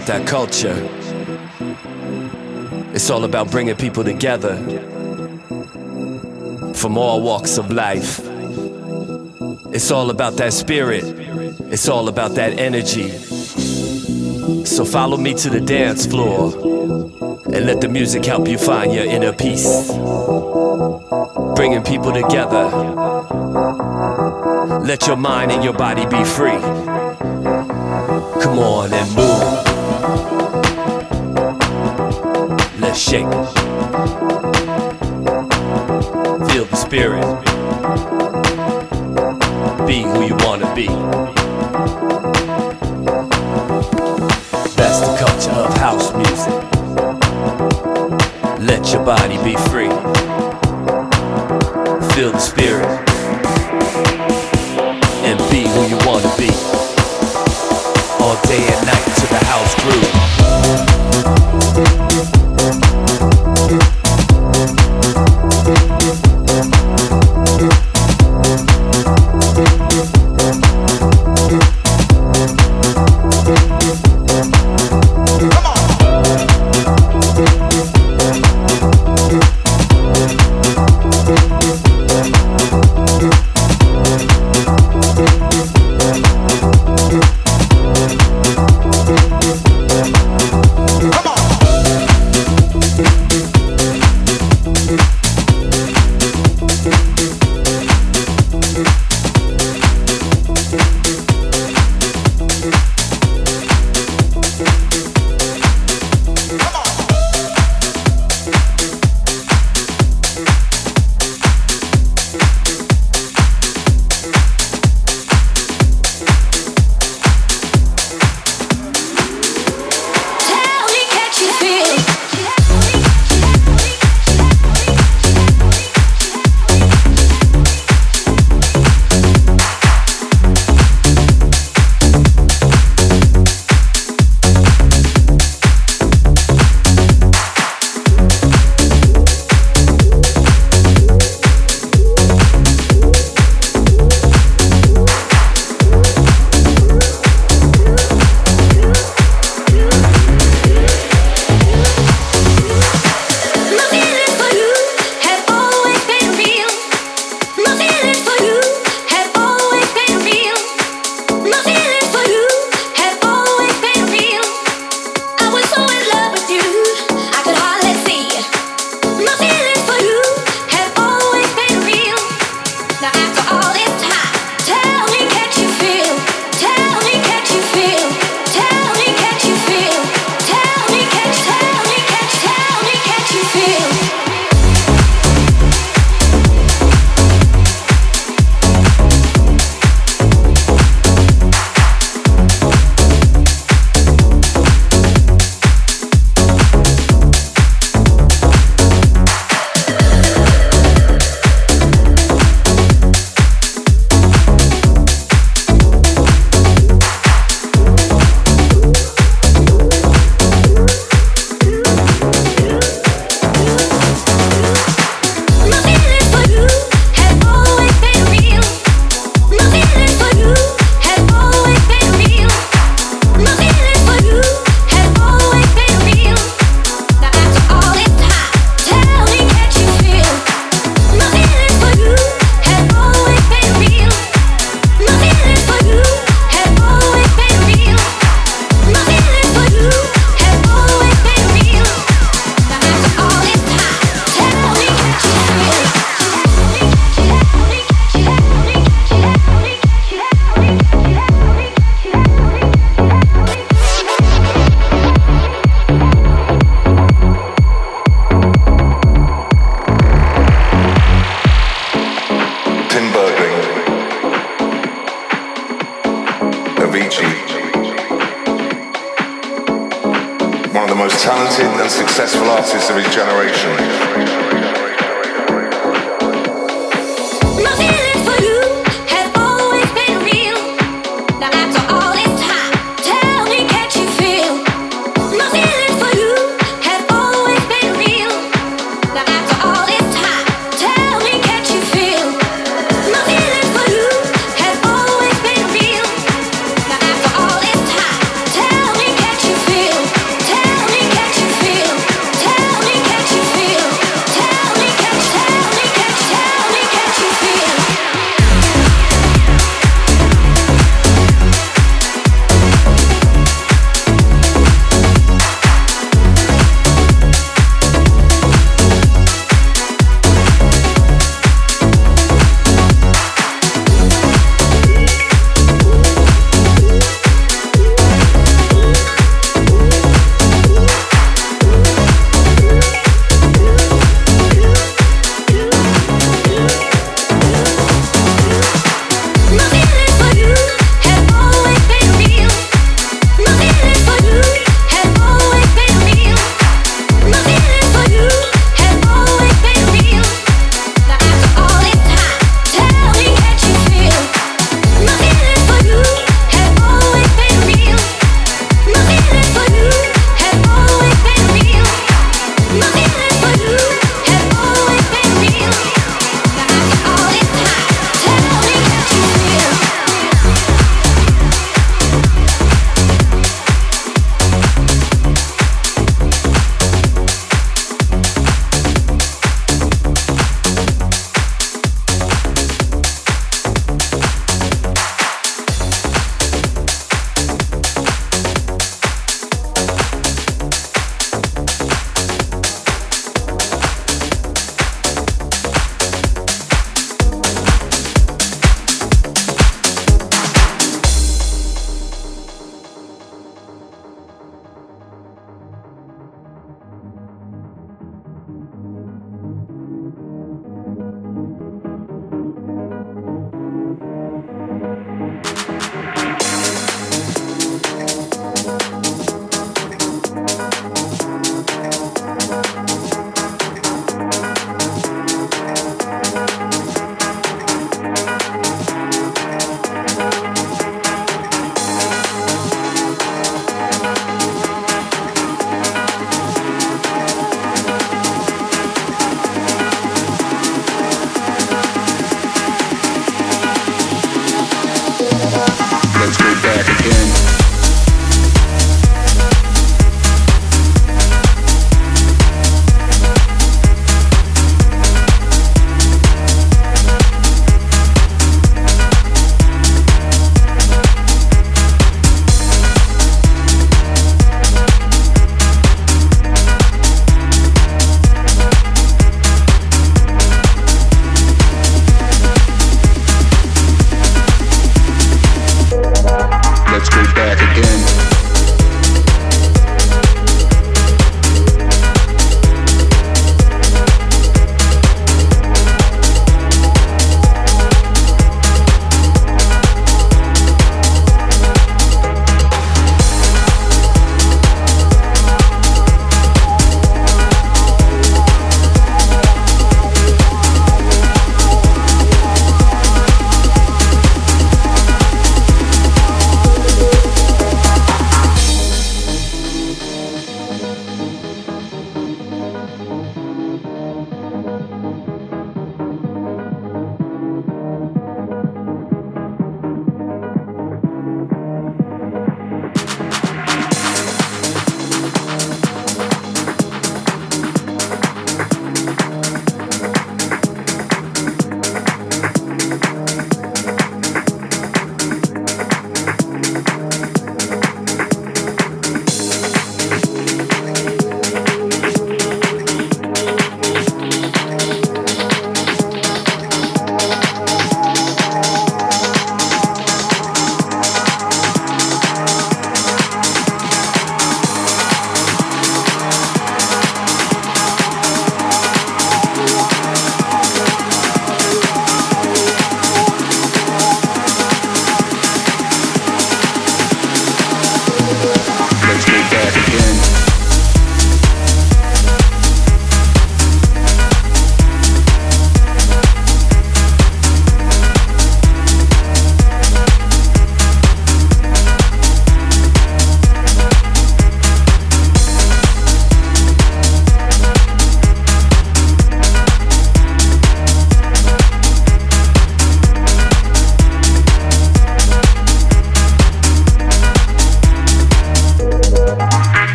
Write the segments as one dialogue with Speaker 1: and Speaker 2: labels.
Speaker 1: about that culture. It's all about bringing people together from all walks of life. It's all about that spirit. It's all about that energy. So follow me to the dance floor and let the music help you find your inner peace. Bringing people together. Let your mind and your body be free. Come on and move. Let's shake. Feel the spirit. Be who you wanna be. That's the culture of house music. Let your body be free. Feel the spirit.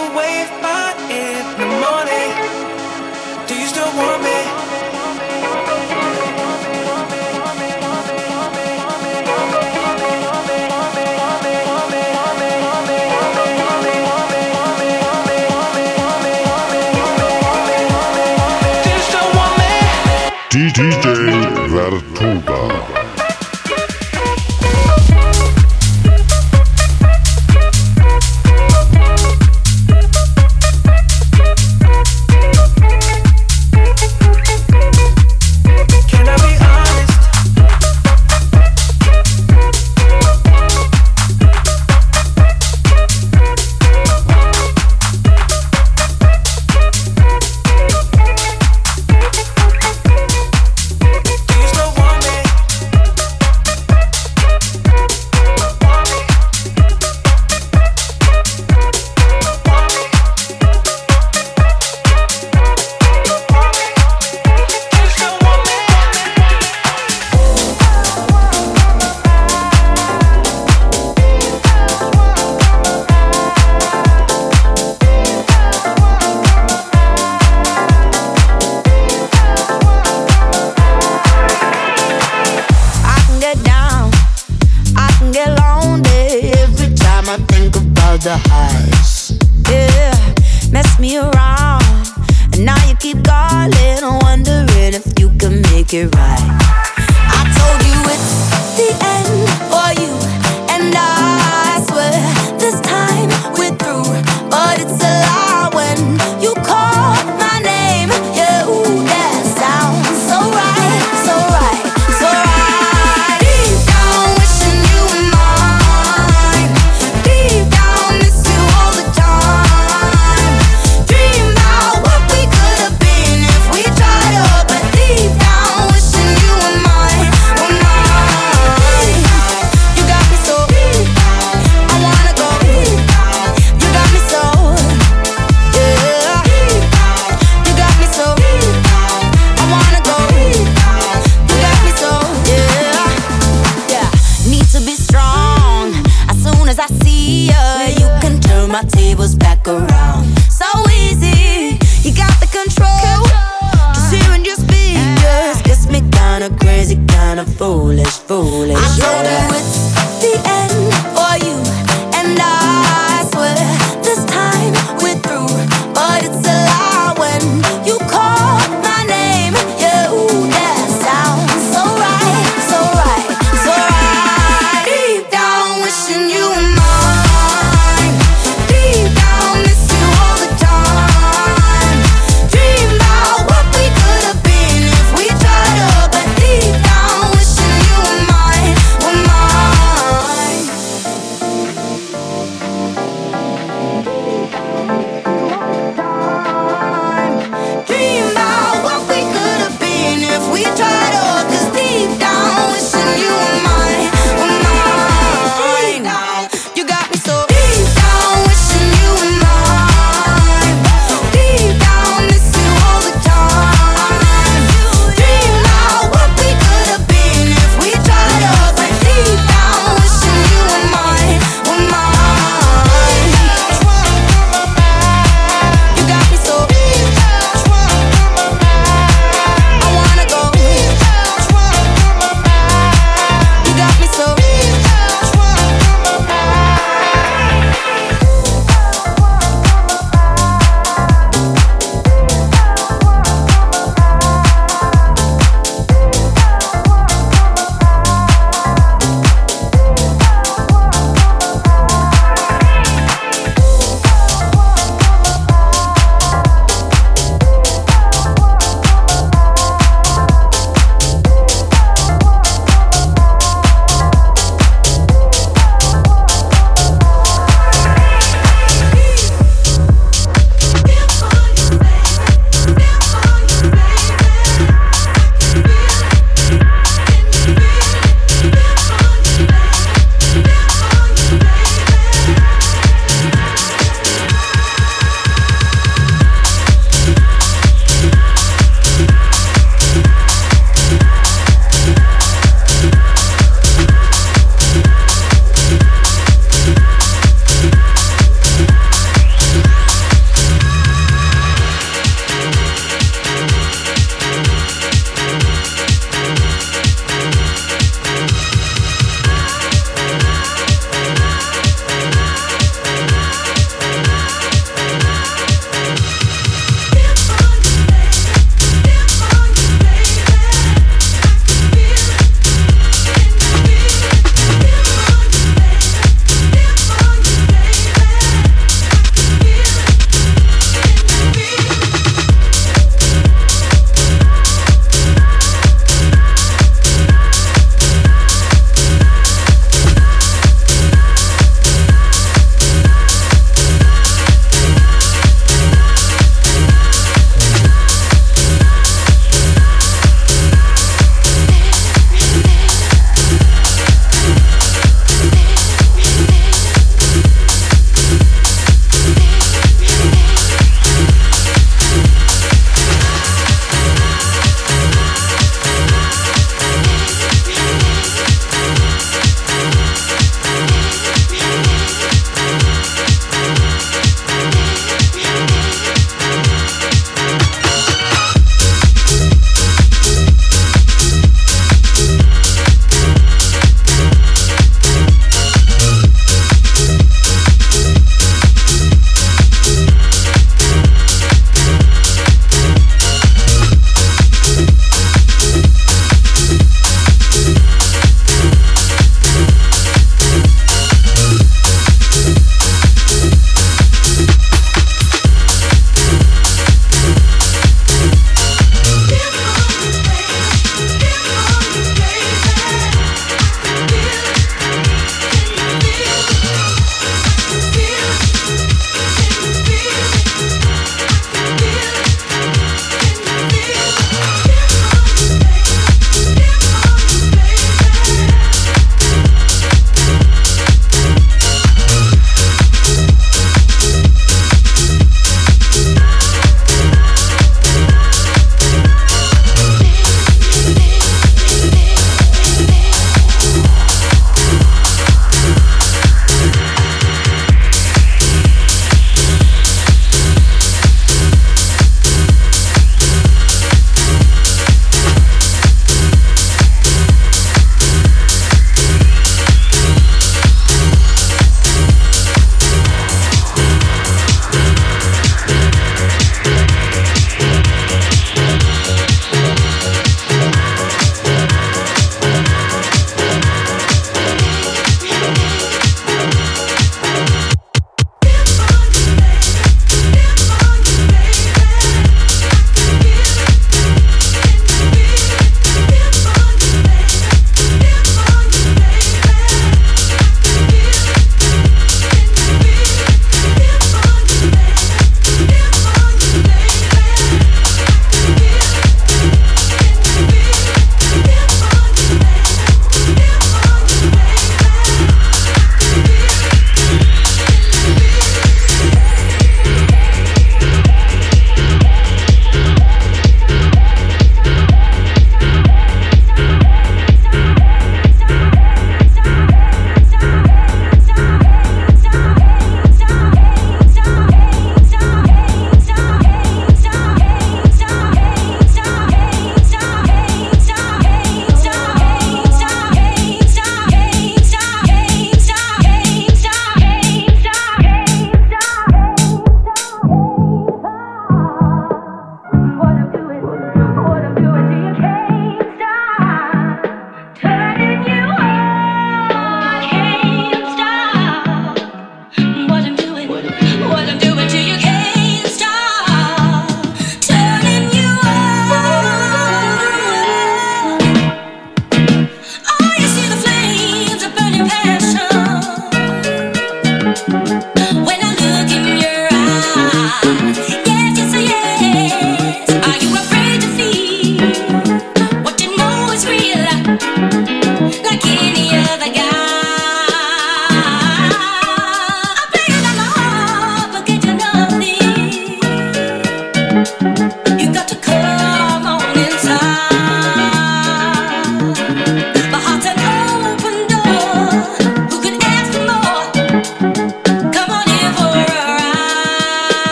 Speaker 2: a wave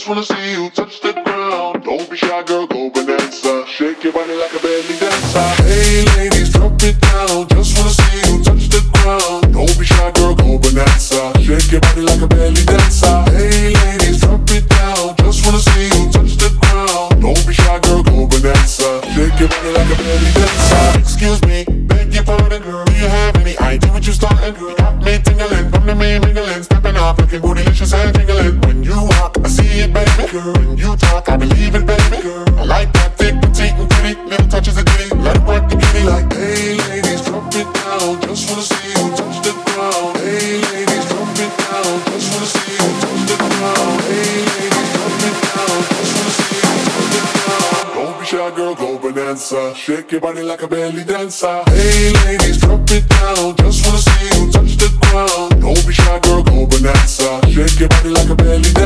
Speaker 3: just wanna see you touch the ground. Don't be shy, girl, go bonanza. Shake your body like a belly dancer. Hey, ladies, drop it down. Just wanna see you touch the ground. Don't be shy, girl, go bonanza. Shake your body like a belly dancer. Hey, ladies, drop it down. Just wanna see you touch the ground. Don't be shy, girl, go bonanza. Shake your body like a belly dancer.
Speaker 4: Excuse me, beg your pardon, girl. Do you have any idea what you're starting, girl? You got me tingling, come to me mingling, stepping off, looking bootylicious and Girl. You talk, I believe it, baby. Girl. I like that thick, petite, and pretty. Little touches of gritty. Let it work the beauty like,
Speaker 3: hey, ladies, drop it down. Just wanna see you touch the ground. Hey, ladies, drop it down. Just wanna see you touch the ground. Hey, ladies, drop it down. Just wanna see you touch the ground. Don't be shy, girl, go bonanza. Shake your body like a belly dancer. Hey, ladies, drop it down. Just wanna see you touch the ground. Don't be shy, girl, go bonanza. Shake your body like a belly dancer.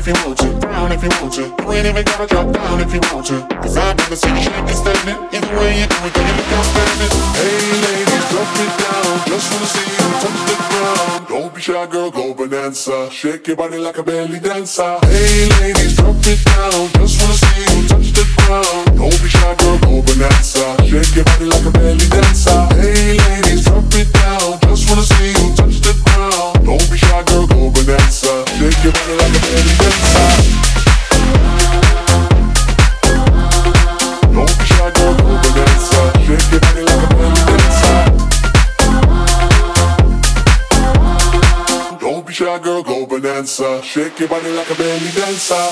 Speaker 4: if you want to, brown if you want to. You ain't even gotta drop down if you want to. Cause I never see you shake and stand it. Either way you do it, then you look outstanding.
Speaker 3: Hey ladies, drop it down. Just wanna see you touch the ground. Don't be shy, girl, go bonanza. Shake your body like a belly dancer. Hey ladies, drop it down. Just wanna see you touch the ground. Don't be shy, girl, go bonanza. Shake your body like a belly dancer. Hey ladies, drop it down. Just wanna see you touch the ground. Don't be shy, girl, go bonanza. Shake your body like a belly dancer. Girl, go bonanza. Shake your body like a belly dancer.